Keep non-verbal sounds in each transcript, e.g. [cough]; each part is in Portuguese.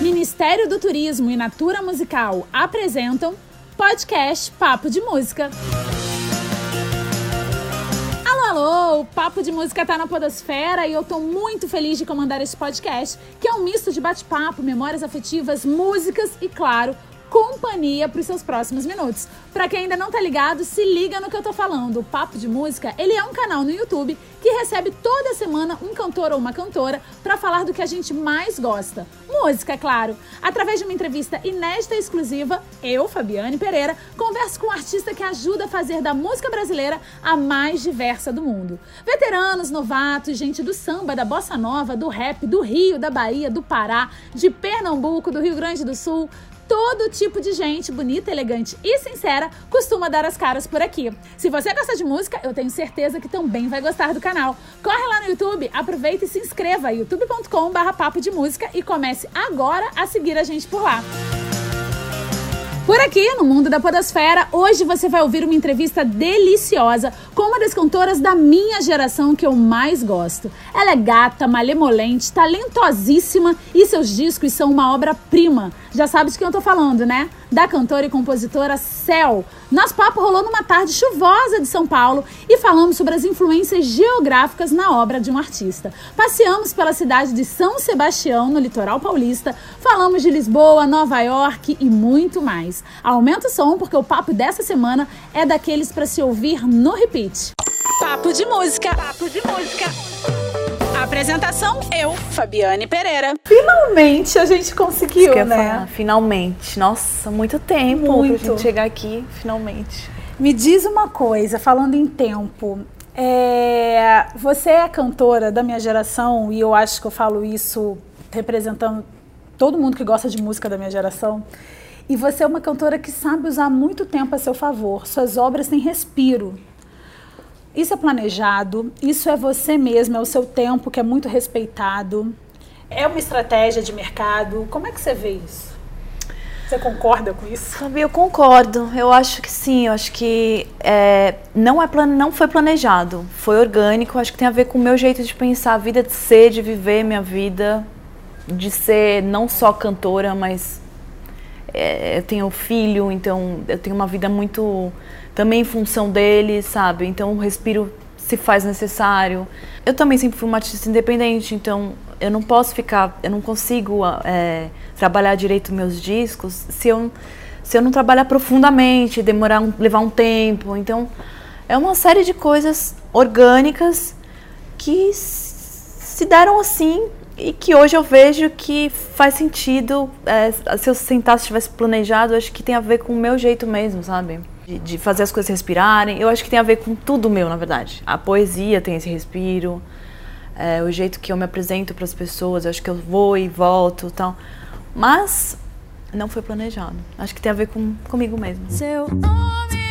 Ministério do Turismo e Natura Musical apresentam podcast Papo de Música. Alô, alô! O Papo de Música tá na Podosfera e eu tô muito feliz de comandar este podcast, que é um misto de bate-papo, memórias afetivas, músicas e, claro, companhia para os seus próximos minutos. Para quem ainda não tá ligado, se liga no que eu tô falando. O Papo de Música, ele é um canal no YouTube que recebe toda semana um cantor ou uma cantora para falar do que a gente mais gosta. Música, é claro. Através de uma entrevista inédita e exclusiva, eu, Fabiane Pereira, converso com um artista que ajuda a fazer da música brasileira a mais diversa do mundo. Veteranos, novatos, gente do samba, da bossa nova, do rap, do Rio, da Bahia, do Pará, de Pernambuco, do Rio Grande do Sul, todo tipo de gente bonita, elegante e sincera costuma dar as caras por aqui. Se você gosta de música, eu tenho certeza que também vai gostar do canal. Corre lá no YouTube, aproveita e se inscreva youtube.com/barra papo de música e comece agora a seguir a gente por lá. Por aqui, no mundo da Podosfera, hoje você vai ouvir uma entrevista deliciosa com uma das cantoras da minha geração que eu mais gosto. Ela é gata, malemolente, talentosíssima e seus discos são uma obra-prima. Já sabe de quem eu tô falando, né? Da cantora e compositora Cel. Nosso papo rolou numa tarde chuvosa de São Paulo e falamos sobre as influências geográficas na obra de um artista. Passeamos pela cidade de São Sebastião, no litoral paulista, falamos de Lisboa, Nova York e muito mais. Aumenta o som porque o papo dessa semana é daqueles para se ouvir no repeat. Papo de música. Papo de música. Apresentação, eu, Fabiane Pereira. Finalmente a gente conseguiu, Isso né? falar, finalmente. Nossa, muito tempo Muito. pra gente chegar aqui, finalmente. Me diz uma coisa, falando em tempo. é, você é cantora da minha geração e eu acho que eu falo isso representando todo mundo que gosta de música da minha geração. E você é uma cantora que sabe usar muito tempo a seu favor. Suas obras têm respiro. Isso é planejado, isso é você mesmo, é o seu tempo que é muito respeitado. É uma estratégia de mercado. Como é que você vê isso? Você concorda com isso? Fabi, eu concordo. Eu acho que sim. Eu acho que é, não, é plan... não foi planejado. Foi orgânico. Eu acho que tem a ver com o meu jeito de pensar a vida, de ser, de viver minha vida. De ser não só cantora, mas é, eu tenho filho, então eu tenho uma vida muito também em função dele, sabe? Então o respiro se faz necessário. Eu também sempre fui uma artista independente, então eu não posso ficar, eu não consigo é, trabalhar direito meus discos se eu, se eu não trabalhar profundamente, demorar um, levar um tempo. Então é uma série de coisas orgânicas que se deram assim e que hoje eu vejo que faz sentido. É, se eu sentasse tivesse planejado, acho que tem a ver com o meu jeito mesmo, sabe? De, de, fazer as coisas respirarem. Eu acho que tem a ver com tudo meu, na verdade. A poesia tem esse respiro, é, o jeito que eu me apresento para as pessoas. Eu acho que eu vou e volto, tal. Mas não foi planejado. Acho que tem a ver com comigo mesmo. Seu nome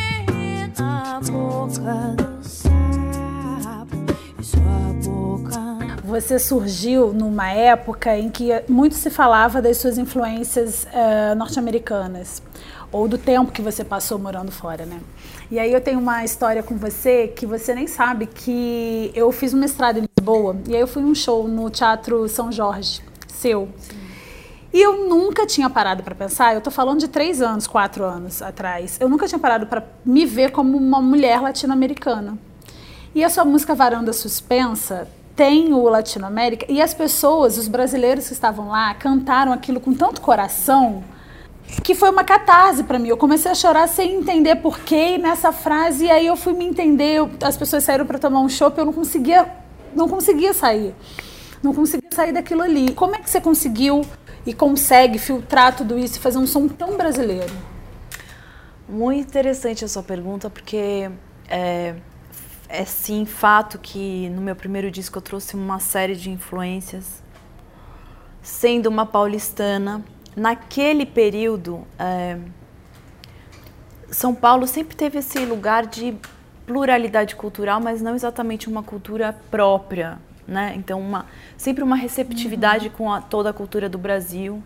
na boca do sapo e sua boca Você surgiu numa época em que muito se falava das suas influências uh, norte-americanas ou do tempo que você passou morando fora, né? E aí eu tenho uma história com você que você nem sabe que eu fiz um mestrado em Lisboa e aí eu fui um show no Teatro São Jorge, seu. Sim. E eu nunca tinha parado para pensar, eu tô falando de três anos, quatro anos atrás, eu nunca tinha parado para me ver como uma mulher latino-americana. E a sua música Varanda Suspensa tem o Latinoamérica e as pessoas, os brasileiros que estavam lá, cantaram aquilo com tanto coração que foi uma catarse para mim. Eu comecei a chorar sem entender porquê nessa frase e aí eu fui me entender. Eu, as pessoas saíram para tomar um chopp, eu não conseguia, não conseguia sair, não conseguia sair daquilo ali. Como é que você conseguiu e consegue filtrar tudo isso e fazer um som tão brasileiro? Muito interessante a sua pergunta porque é, é sim fato que no meu primeiro disco eu trouxe uma série de influências, sendo uma paulistana naquele período, é, São Paulo sempre teve esse lugar de pluralidade cultural, mas não exatamente uma cultura própria, né? Então, uma, sempre uma receptividade uhum. com a, toda a cultura do Brasil.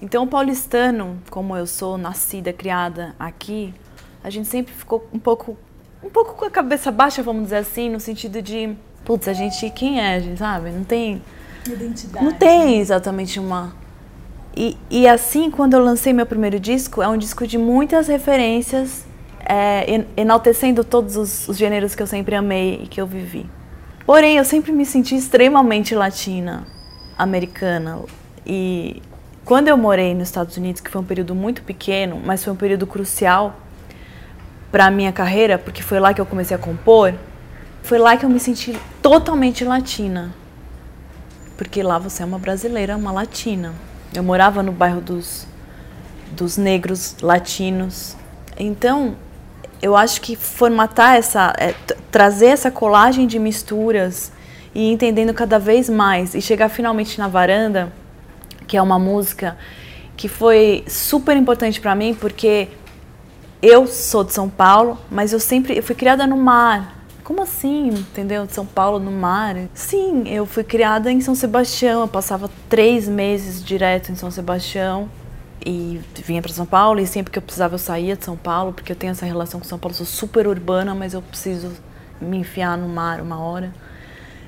Então, o paulistano, como eu sou nascida, criada aqui, a gente sempre ficou um pouco, um pouco com a cabeça baixa, vamos dizer assim, no sentido de, putz, a gente quem é, a gente sabe? Não tem Identidade. Não tem exatamente uma. E, e assim, quando eu lancei meu primeiro disco, é um disco de muitas referências, é, en- enaltecendo todos os, os gêneros que eu sempre amei e que eu vivi. Porém, eu sempre me senti extremamente latina, americana. E quando eu morei nos Estados Unidos, que foi um período muito pequeno, mas foi um período crucial para a minha carreira, porque foi lá que eu comecei a compor, foi lá que eu me senti totalmente latina porque lá você é uma brasileira, uma latina. Eu morava no bairro dos, dos negros latinos. Então, eu acho que formatar essa, é, trazer essa colagem de misturas e entendendo cada vez mais e chegar finalmente na varanda, que é uma música que foi super importante para mim, porque eu sou de São Paulo, mas eu sempre eu fui criada no mar. Como assim, entendeu? De São Paulo no mar? Sim, eu fui criada em São Sebastião. Eu passava três meses direto em São Sebastião e vinha para São Paulo. E sempre que eu precisava eu saía de São Paulo, porque eu tenho essa relação com São Paulo. Sou super urbana, mas eu preciso me enfiar no mar uma hora.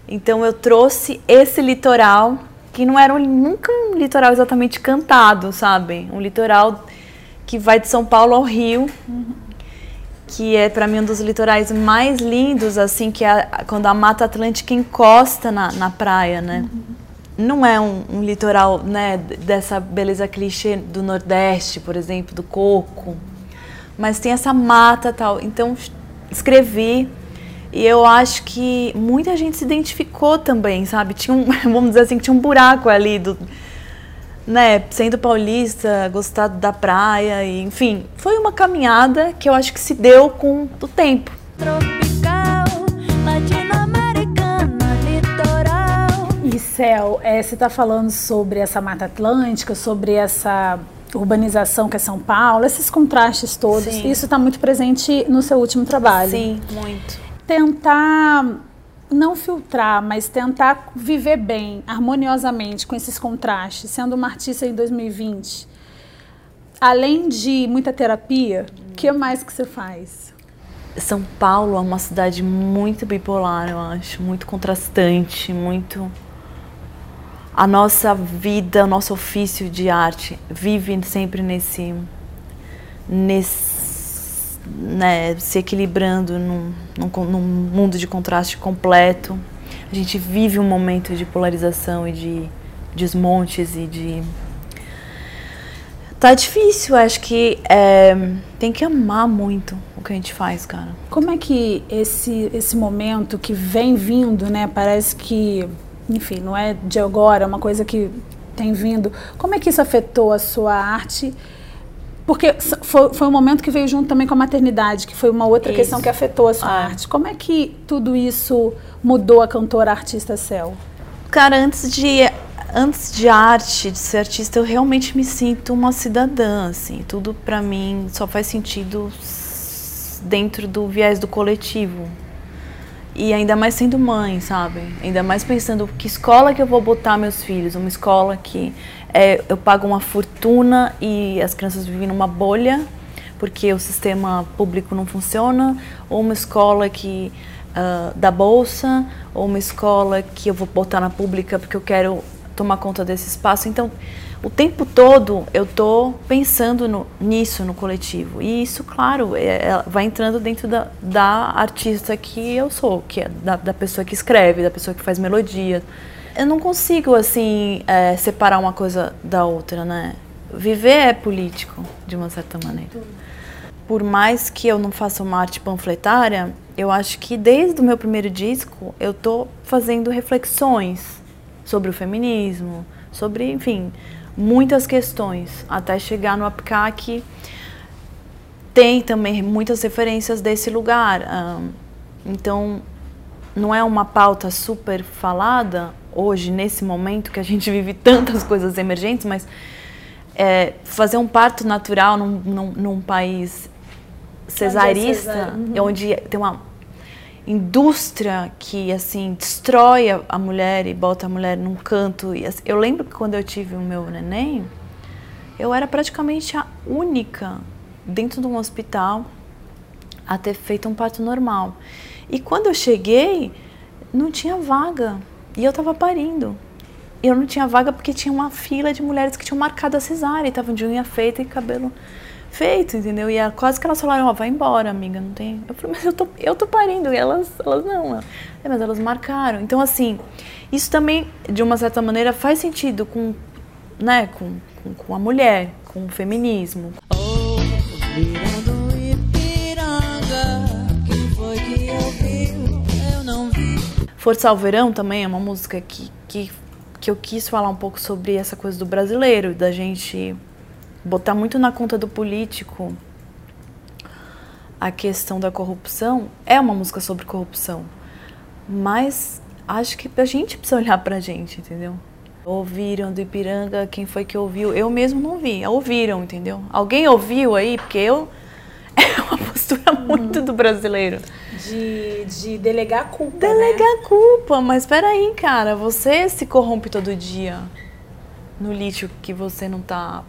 Então eu trouxe esse litoral que não era um- nunca um litoral exatamente cantado, sabe? Um litoral que vai de São Paulo ao Rio, que é para mim um dos litorais mais lindos, assim, que é a- quando a Mata Atlântica encosta na, na praia, né? Não é um, um litoral, né, dessa beleza clichê do Nordeste, por exemplo, do coco, mas tem essa mata tal. Então escrevi e eu acho que muita gente se identificou também, sabe? Tinha um, [laughs] vamos dizer assim, tinha um buraco ali do, né, sendo paulista, gostar da praia, e, enfim, foi uma caminhada que eu acho que se deu com o tempo. Tropical, latino-americana, litoral. E Céu, é, você está falando sobre essa Mata Atlântica, sobre essa urbanização que é São Paulo, esses contrastes todos. Sim. Isso está muito presente no seu último trabalho. Sim, muito. Tentar não filtrar, mas tentar viver bem, harmoniosamente com esses contrastes, sendo uma artista em 2020. Além de muita terapia, o que mais que você faz? São Paulo é uma cidade muito bipolar, eu acho, muito contrastante, muito. A nossa vida, o nosso ofício de arte vive sempre nesse. nesse. Né, se equilibrando num, num, num mundo de contraste completo. A gente vive um momento de polarização e de desmontes e de. Tá difícil, acho que é, tem que amar muito o que a gente faz, cara. Como é que esse, esse momento que vem vindo, né? Parece que, enfim, não é de agora, é uma coisa que tem vindo. Como é que isso afetou a sua arte? Porque foi, foi um momento que veio junto também com a maternidade, que foi uma outra Isso. questão que afetou a sua Ah. arte. Como é que tudo isso mudou a cantora artista Cel? Cara, antes de antes de arte, de ser artista, eu realmente me sinto uma cidadã, assim. Tudo pra mim só faz sentido dentro do viés do coletivo. E ainda mais sendo mãe, sabe? Ainda mais pensando que escola que eu vou botar meus filhos, uma escola que é, eu pago uma fortuna e as crianças vivem numa bolha porque o sistema público não funciona, ou uma escola que ah, dá bolsa, ou uma escola que eu vou botar na pública porque eu quero tomar conta desse espaço. Então, o tempo todo eu tô pensando no- nisso no coletivo. E isso, claro, é- é- vai entrando dentro da, da artista que eu sou, que é da, da pessoa que escreve, da pessoa que faz melodia. Eu não consigo, assim, é, separar uma coisa da outra, né? Viver é político, de uma certa maneira. Por mais que eu não faça uma arte panfletária, eu acho que desde o meu primeiro disco eu tô fazendo reflexões sobre o feminismo, sobre, enfim, muitas questões, até chegar no Apcar que tem também muitas referências desse lugar. então, não é uma pauta super falada hoje, nesse momento que a gente [laughs] vive tantas coisas emergentes, mas é, fazer um parto natural num, num, num país cesarista, cesárea, uhum. onde tem uma indústria que assim destrói a, a mulher e bota a mulher num canto. E, assim, eu lembro que quando eu tive o meu neném, eu era praticamente a única dentro de um hospital a ter feito um parto normal. E quando eu cheguei, não tinha vaga. E eu estava parindo. eu não tinha vaga porque tinha uma fila de mulheres que tinham marcado a cesárea, e estavam de unha feita e cabelo feito, entendeu? E quase que elas falaram, ó, vai embora, amiga, não tem. Eu falei, mas eu tô, eu tô parindo, e elas, elas não. É, mas elas marcaram. Então, assim, isso também, de uma certa maneira, faz sentido com, né, com, com, com a mulher, com o feminismo. Oh, vi. Forçar o Verão também é uma música que, que, que eu quis falar um pouco sobre essa coisa do brasileiro, da gente botar muito na conta do político a questão da corrupção. É uma música sobre corrupção, mas acho que a gente precisa olhar pra gente, entendeu? Ouviram do Ipiranga, quem foi que ouviu? Eu mesmo não vi, ouviram, entendeu? Alguém ouviu aí? Porque eu. [laughs] É uma postura muito do brasileiro. De, de delegar a culpa, Delegar a culpa, mas peraí, cara, você se corrompe todo dia no lixo que você não tá,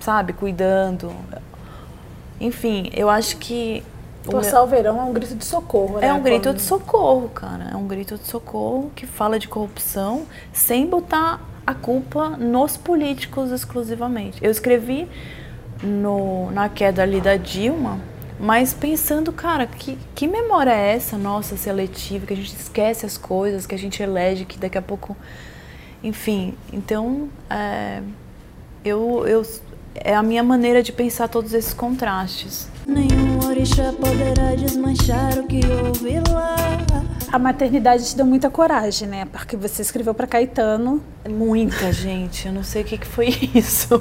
sabe, cuidando. Enfim, eu acho que. o meu- Forçar o verão é um grito de socorro, né? é um grito de socorro, cara. É um grito de socorro que fala de corrupção sem botar a culpa nos políticos exclusivamente. Eu escrevi no, na queda ali da Dilma, mas pensando, cara, que, que memória é essa nossa seletiva, que a gente esquece as coisas, que a gente elege, que daqui a pouco. Enfim, então. É, eu, eu, é a minha maneira de pensar todos esses contrastes. Nenhum orixá poderá desmanchar o que houve lá. A maternidade te deu muita coragem, né? Porque você escreveu pra Caetano. Muita gente, eu não sei o que, que foi [laughs] isso.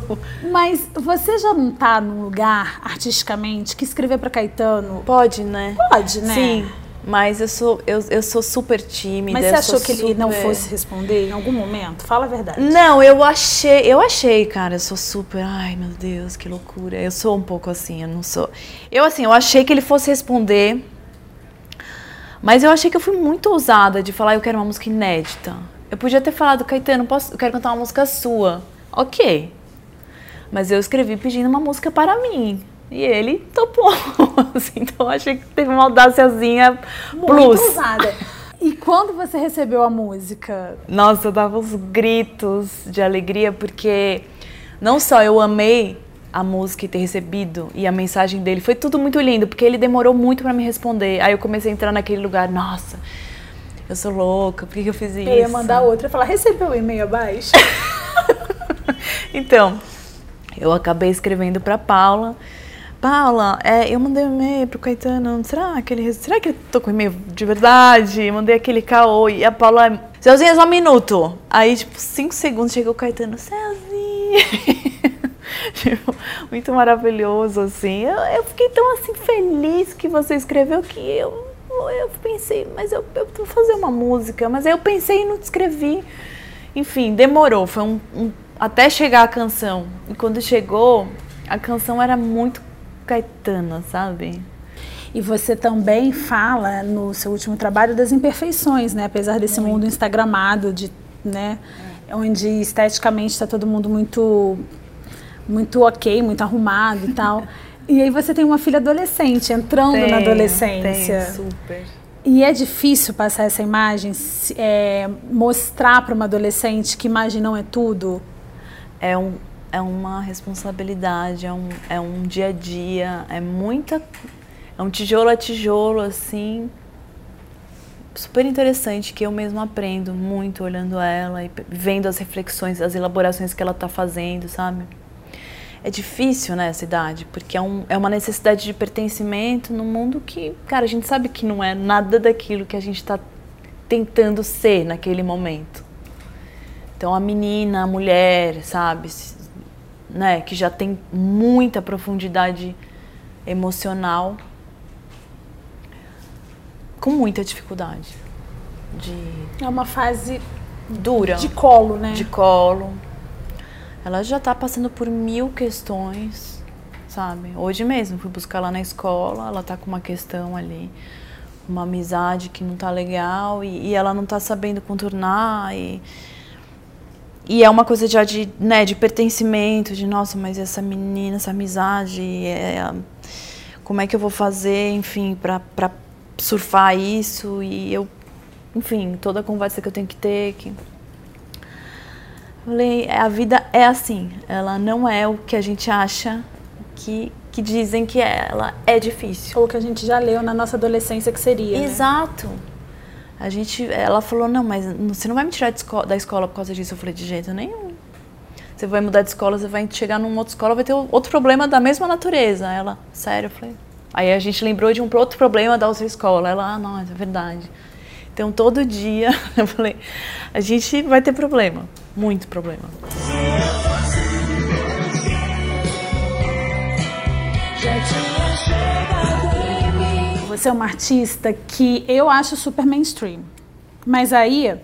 Mas você já não tá num lugar, artisticamente, que escrever pra Caetano Pode, né? pode, né? Sim, mas eu sou, eu, eu sou super tímida. Mas você achou que ele não super- fosse responder em algum momento? Fala a verdade. Não, eu achei, eu achei, cara, eu sou super, ai meu Deus, que loucura. Eu sou um pouco assim, eu não sou. Eu assim, eu achei que ele fosse responder, mas eu achei que eu fui muito ousada de falar, eu quero uma música inédita. Eu podia ter falado, Caetano, posso, eu quero cantar uma música sua. Ok. Mas eu escrevi pedindo uma música para mim. E ele topou. [laughs] assim, então achei que teve uma audáciazinha plus. Muito ousada. E quando você recebeu a música? Nossa, eu dava uns gritos de alegria, porque não só eu amei a música e ter recebido e a mensagem dele, foi tudo muito lindo, porque ele demorou muito pra me responder. Aí eu comecei a entrar naquele lugar, nossa, eu sou louca, por que, eu fiz isso? Eu ia mandar outra e falar, recebeu o e-mail abaixo? [laughs] Então, eu acabei escrevendo pra Paula. Paula, é, eu mandei um e-mail pro Caetano. Será que ele, será que ele tô com e-mail de verdade? Mandei aquele caô e a Paula, Celzinha, só um minuto. Aí, tipo, cinco segundos chegou o Caetano, Celzinha. [laughs] tipo, muito maravilhoso, assim. Eu, eu fiquei tão, assim, feliz que você escreveu que eu, eu pensei, mas eu, eu vou fazer uma música. Mas aí eu pensei e não escrevi. Enfim, demorou. Foi um, um- até chegar a canção. E quando chegou, a canção era muito caetana, sabe? E você também fala no seu último trabalho das imperfeições, né? Apesar desse mundo instagramado, de, né? Onde esteticamente está todo mundo muito, muito ok, muito arrumado e tal. [laughs] E aí você tem uma filha adolescente, entrando na Tenho, adolescência. tenho, super. E é difícil passar essa imagem, é, mostrar para uma adolescente que imagem não é tudo. É, um, é uma responsabilidade, é um, é um dia a dia, é muita. É um tijolo a tijolo, assim. Super interessante, que eu mesma aprendo muito olhando ela e vendo as reflexões, as elaborações que ela está fazendo, sabe? É difícil nessa idade, porque é, um, é uma necessidade de pertencimento num mundo que, cara, a gente sabe que não é nada daquilo que a gente está tentando ser naquele momento. Então a menina, a mulher, sabe, né, que já tem muita profundidade emocional, com muita dificuldade de É uma fase dura de colo, né? de colo. Ela já tá passando por mil questões, sabe? Hoje mesmo fui buscar lá na escola, ela tá com uma questão ali, uma amizade que não tá legal e, e ela não tá sabendo contornar e e é uma coisa já de, né, de pertencimento, de nossa, mas essa menina, essa amizade, é, como é que eu vou fazer, enfim, pra, pra surfar isso e eu, enfim, toda a conversa que eu tenho que ter, que Falei, a vida é assim, ela não é o que a gente acha que, que dizem que é, ela é difícil. Ou que a gente já leu na nossa adolescência que seria. né? A gente, ela falou, não, mas você não vai me tirar da escola por causa disso. Eu falei, de jeito nenhum. Você vai mudar de escola, você vai chegar numa outra escola, vai ter outro problema da mesma natureza. Ela, sério, eu falei. Aí a gente lembrou de um outro problema da outra escola. Ela, ah, não, é verdade. Então todo dia, [laughs] eu falei, a gente vai ter problema, muito problema. Você é uma artista que eu acho super mainstream. Mas aí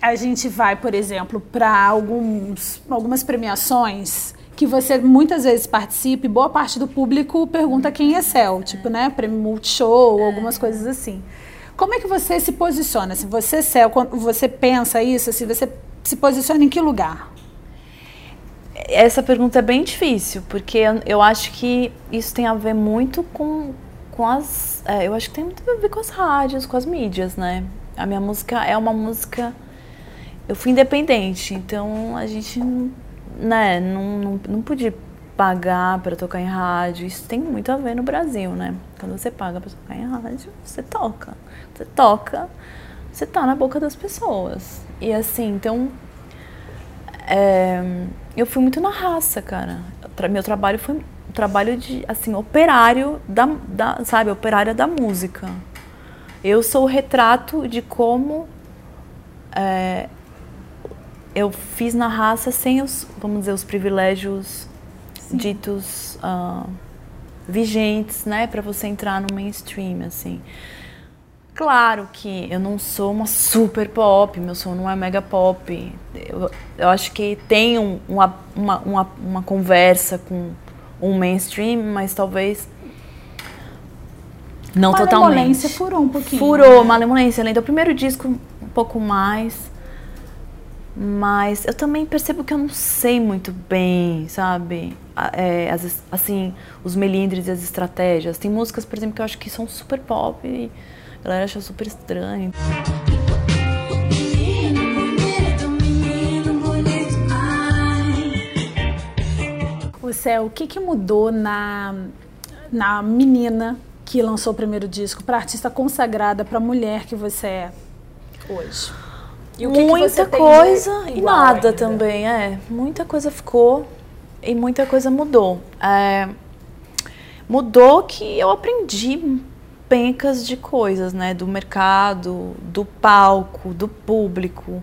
a gente vai, por exemplo, para alguns algumas premiações que você muitas vezes participa e boa parte do público pergunta quem é Cel, tipo, né, prêmio Multishow, algumas coisas assim. Como é que você se posiciona? Se você Cel, você pensa isso, se você se posiciona em que lugar? Essa pergunta é bem difícil, porque eu, eu acho que isso tem a ver muito com, com as. é, eu acho que tem muito a ver com as rádios, com as mídias, né? A minha música é uma música. Eu fui independente, então a gente né, não, não, não podia pagar para tocar em rádio. Isso tem muito a ver no Brasil, né? Quando você paga para tocar em rádio, você toca. Você toca, você tá na boca das pessoas. E assim, então é, eu fui muito na raça, cara. Meu trabalho foi trabalho de, assim, operário da, da, sabe, operária da música. Eu sou o retrato de como é, eu fiz na raça sem os, vamos dizer, os privilégios ditos ah, vigentes, né, para você entrar no mainstream, assim. Claro que eu não sou uma super pop, meu som não é mega pop. Eu, eu acho que tem um- uma, uma, uma conversa com um mainstream, mas talvez não totalmente. Malemolência furou um pouquinho. Furou, né? Malemolência. Além do primeiro disco, um pouco mais. Mas eu também percebo que eu não sei muito bem, sabe? É, as assim, os melindres e as estratégias. Tem músicas, por exemplo, que eu acho que são super pop e a galera acha super estranho. Céu, o que, que mudou na, na menina que lançou o primeiro disco para artista consagrada, para mulher que você é hoje? E que que muita de coisa e nada ainda? também, é. Muita coisa ficou e muita coisa mudou. É, mudou que eu aprendi pencas de coisas, né? Do mercado, do palco, do público,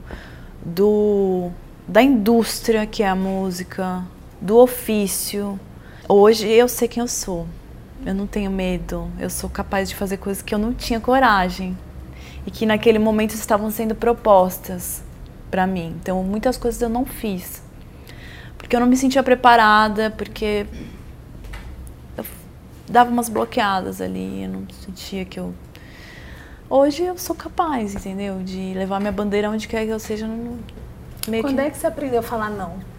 do da indústria que é a música, do ofício. Hoje eu sei quem eu sou. Eu não tenho medo. Eu sou capaz de fazer coisas que eu não tinha coragem e que naquele momento estavam sendo propostas para mim. Então, muitas coisas eu não fiz. Porque eu não me sentia preparada, porque eu dava umas bloqueadas ali, eu não sentia que eu Hoje eu sou capaz, entendeu? De levar minha bandeira onde quer que eu seja. Não, meio Quando que... é que você aprendeu a falar não?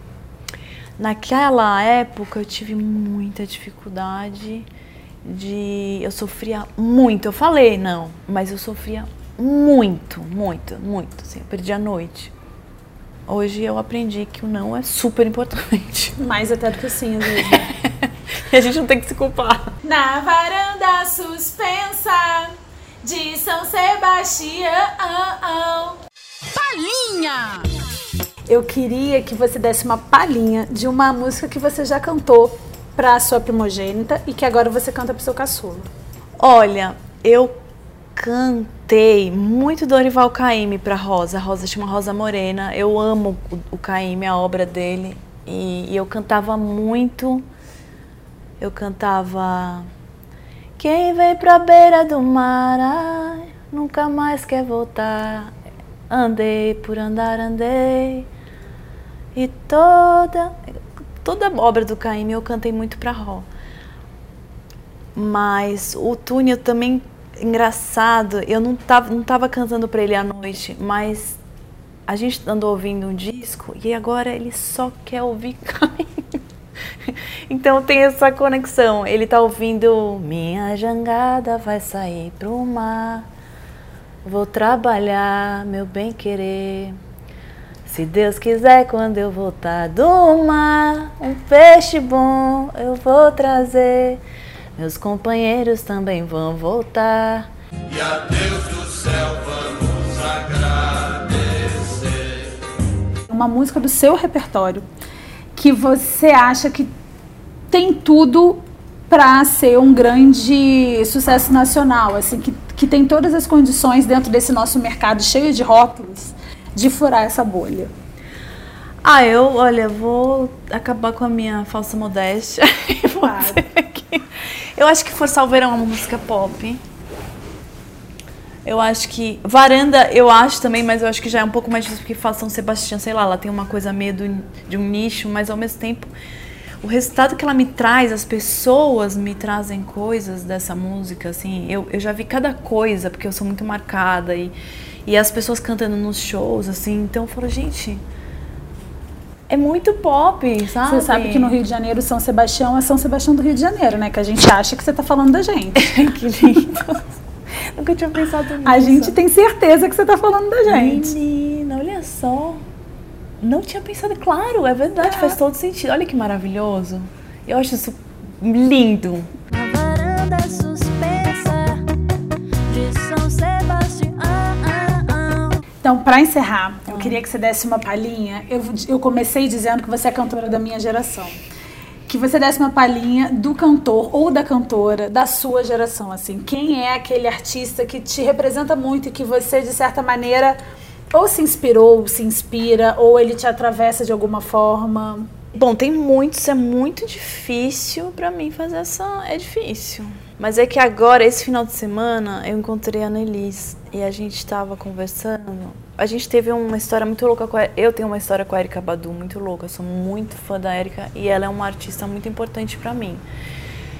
Naquela época eu tive muita dificuldade de. Eu sofria muito. Eu falei não, mas eu sofria muito, muito, muito. Assim, eu perdi a noite. Hoje eu aprendi que o não é super importante. [laughs] Mais até do que sim, às vezes. [laughs] E a gente não tem que se culpar. Na varanda suspensa de São Sebastião. Palhinha! Eu queria que você desse uma palhinha de uma música que você já cantou pra sua primogênita e que agora você canta pro seu caçula. Olha, eu cantei muito Dorival Caymmi pra Rosa. A Rosa chama Rosa Morena. Eu amo o, o Caymmi, a obra dele. E, e eu cantava muito. Eu cantava. Quem vem pra beira do mar, ai, nunca mais quer voltar. Andei por andar, andei. E toda. Toda a obra do Caymmi eu cantei muito pra Ró. Mas o túnel também, engraçado, eu não tava, não tava cantando pra ele à noite, mas a gente andou ouvindo um disco e agora ele só quer ouvir [laughs] Caim. Então tem essa conexão. Ele tá ouvindo Minha jangada vai sair pro mar. Vou trabalhar, meu bem querer. Se Deus quiser, quando eu voltar do mar, um peixe bom eu vou trazer. Meus companheiros também vão voltar. E a Deus do céu vamos agradecer. Uma música do seu repertório que você acha que tem tudo para ser um grande sucesso nacional, assim, que, que tem todas as condições dentro desse nosso mercado cheio de rótulos de furar essa bolha. Ah, eu, olha, vou acabar com a minha falsa modéstia. [laughs] e Claro. Eu acho que Forçar o Verão é uma música pop. Eu acho que. Varanda, eu acho também, mas eu acho que já é um pouco mais difícil porque fala São Sebastião, sei lá, ela tem uma coisa meio do- de um nicho, mas ao mesmo tempo. O resultado que ela me traz, as pessoas me trazem coisas dessa música, assim, eu, eu já vi cada coisa, porque eu sou muito marcada, e, e as pessoas cantando nos shows, assim, então eu falo, gente, é muito pop, sabe? Você sabe que no Rio de Janeiro, São Sebastião é São Sebastião do Rio de Janeiro, né? Que a gente acha que você tá falando da gente. [laughs] que lindo. Nunca tinha pensado nisso. A gente tem certeza que você tá falando da gente. Menina, olha só. Não tinha pensado, claro, é verdade, faz todo sentido. Olha que maravilhoso. Eu acho isso lindo. Então, pra encerrar, eu queria que você desse uma palhinha. Eu, eu comecei dizendo que você é cantora da minha geração. Que você desse uma palhinha do cantor ou da cantora da sua geração, assim. Quem é aquele artista que te representa muito e que você, de certa maneira, ou se inspirou, ou se inspira, ou ele te atravessa de alguma forma? Bom, tem muitos, é muito difícil pra mim fazer essa. É difícil. Mas é que agora, esse final de semana, eu encontrei a Nelis e a gente tava conversando. A gente teve uma história muito louca com a... Eu tenho uma história com a Erika Badu muito louca. Eu sou muito fã da Erika e ela é uma artista muito importante pra mim.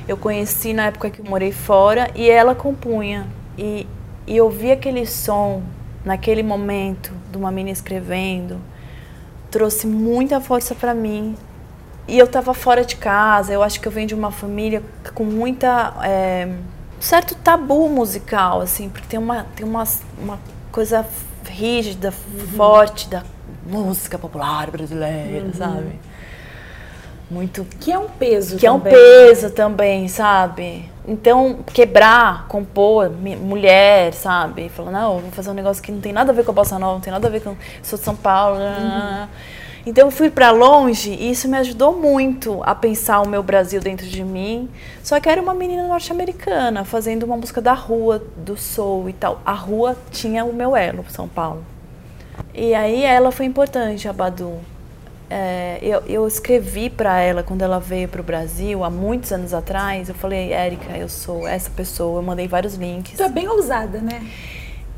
Eu conheci na época que eu morei fora e ela compunha. E, e ouvir aquele som naquele momento de uma menina escrevendo trouxe muita força pra mim. E eu tava fora de casa, eu acho que eu venho de uma família com muita. é, um certo tabu musical, assim, porque tem uma, tem uma, uma coisa rígida, forte da música popular brasileira, sabe? Muito Que é um peso que é um também. peso também, sabe? Então, quebrar, compor, mulher, sabe? Falar, não, eu vou fazer um negócio que não tem nada a ver com a bossa nova, não tem nada a ver com. Sou de São Paulo. nananana. Então, eu fui pra longe e isso me ajudou muito a pensar o meu Brasil dentro de mim. Só que era uma menina norte-americana, fazendo uma música da rua, do soul e tal. A rua tinha o meu elo, São Paulo. E aí ela foi importante, a Badu. É, eu, eu escrevi para ela quando ela veio para o Brasil, há muitos anos atrás. Eu falei, Érica, eu sou essa pessoa. Eu mandei vários links. Tu é bem ousada, né?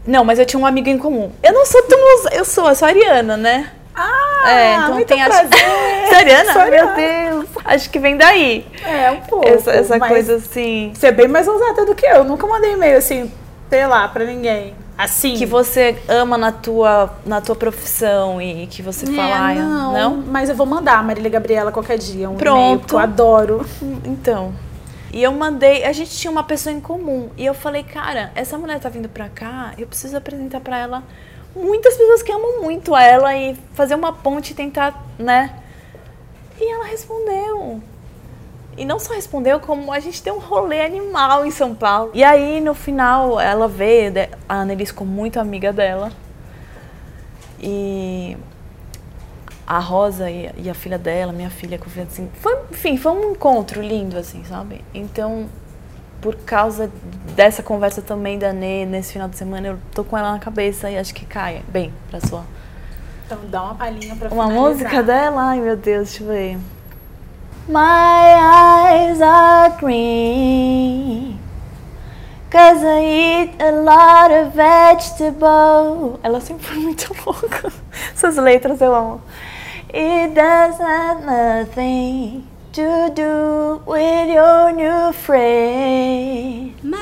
Não, mas eu tinha um amigo em comum. Eu não sou tão. ousa- Eu sou, eu sou ariana, né? Ah, é, então tem prazer. [laughs] Você ariana? Sou ariana. Meu Deus. Acho que vem daí. É, um pouco. essa essa coisa assim. Você é bem mais ousada do que eu. Nunca mandei e-mail assim, sei lá, pra ninguém. Assim. Que você ama na tua, na tua profissão e que você É, fala, "Ai, não, não? Mas eu vou mandar a Marília Gabriela qualquer dia. Um Pronto. eu adoro. Então. E eu mandei, a gente tinha uma pessoa em comum. E eu falei, cara, essa mulher tá vindo pra cá, eu preciso apresentar pra ela muitas pessoas que amam muito a ela e fazer uma ponte e tentar, né? E ela respondeu. E não só respondeu, como a gente deu um rolê animal em São Paulo. E aí, no final, ela veio, a Annelise ficou muito amiga dela. E a Rosa e, a filha dela, minha filha com a filha assim. Foi, enfim, foi um encontro lindo, assim, sabe? Então, por causa dessa conversa também da Nê nesse final de semana, eu tô com ela na cabeça e acho que cai bem pra sua. Então dá uma palhinha pra Uma finalizar. música dela? Ai meu Deus, deixa eu ver. My eyes are green. Cause I eat a lot of vegetable. Ela sempre foi muito [laughs] louca. Essas letras eu amo. It does have nothing to do with your new friend. My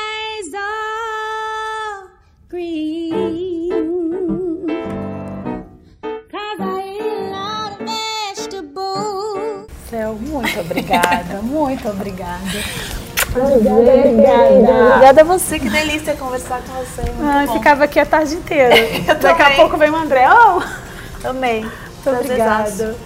eyes are green. Cause I eat a lot of vegetables. Céu, muito obrigada, [laughs] muito obrigada. Obrigada. Obrigada a você, que delícia conversar com você. Muito Ai, bom. ficava aqui a tarde inteira. [laughs] Daqui a pouco vem o André. Oh, Amei. muito obrigada.